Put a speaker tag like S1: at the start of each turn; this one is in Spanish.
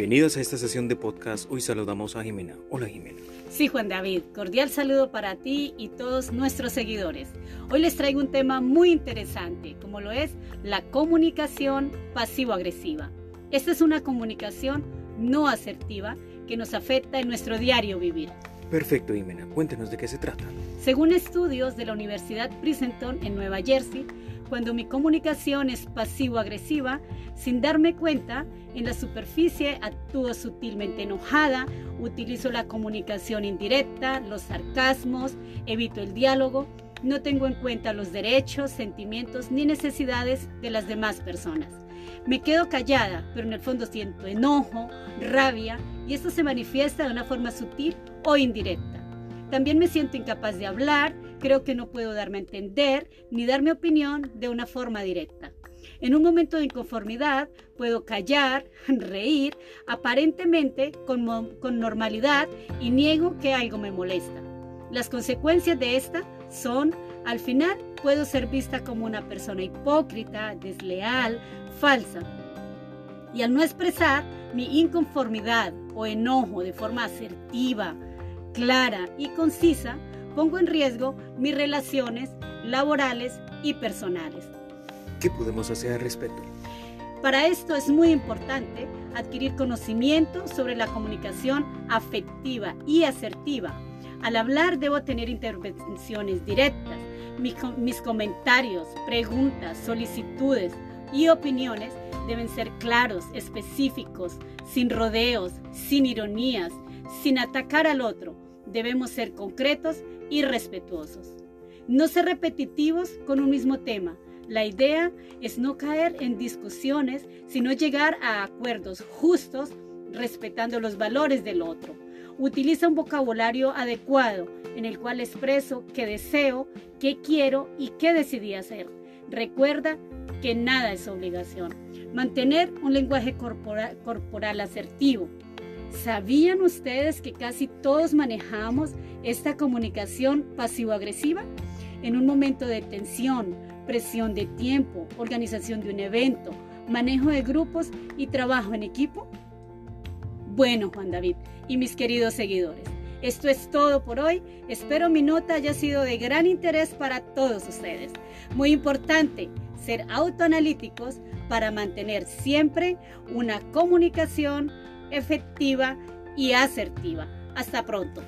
S1: Bienvenidos a esta sesión de podcast. Hoy saludamos a Jimena. Hola Jimena.
S2: Sí, Juan David, cordial saludo para ti y todos nuestros seguidores. Hoy les traigo un tema muy interesante, como lo es la comunicación pasivo-agresiva. Esta es una comunicación no asertiva que nos afecta en nuestro diario vivir.
S1: Perfecto, Jimena. Cuéntenos de qué se trata.
S2: Según estudios de la Universidad Princeton en Nueva Jersey, cuando mi comunicación es pasivo-agresiva, sin darme cuenta, en la superficie actúo sutilmente enojada, utilizo la comunicación indirecta, los sarcasmos, evito el diálogo, no tengo en cuenta los derechos, sentimientos ni necesidades de las demás personas. Me quedo callada, pero en el fondo siento enojo, rabia y esto se manifiesta de una forma sutil o indirecta. También me siento incapaz de hablar, creo que no puedo darme a entender ni dar mi opinión de una forma directa. En un momento de inconformidad puedo callar, reír, aparentemente con, con, normalidad y niego que algo me molesta. Las consecuencias de esta son, al final, puedo ser vista como una persona hipócrita, desleal, falsa. Y al no expresar mi inconformidad o enojo de forma asertiva, clara y concisa, pongo en riesgo mis relaciones laborales y personales.
S1: ¿Qué podemos hacer al respecto?
S2: Para esto es muy importante adquirir conocimiento sobre la comunicación afectiva y asertiva. Al hablar debo tener intervenciones directas. Mis, comentarios, preguntas, solicitudes y opiniones deben ser claros, específicos, sin rodeos, sin ironías, sin atacar al otro. Debemos ser concretos y respetuosos. No ser repetitivos con un mismo tema. La idea es no caer en discusiones, sino llegar a acuerdos justos respetando los valores del otro. Utiliza un vocabulario adecuado en el cual expreso qué deseo, qué quiero y qué decidí hacer. Recuerda que nada es obligación. Mantener un lenguaje corporal, corporal asertivo, ¿Sabían ustedes que casi todos manejamos esta comunicación pasivo-agresiva? En un momento de tensión, presión de tiempo, organización de un evento, manejo de grupos y trabajo en equipo. Bueno, Juan David y mis queridos seguidores, esto es todo por hoy. Espero mi nota haya sido de gran interés para todos ustedes. Muy importante, ser autoanalíticos para mantener siempre una comunicación efectiva y asertiva. Hasta pronto.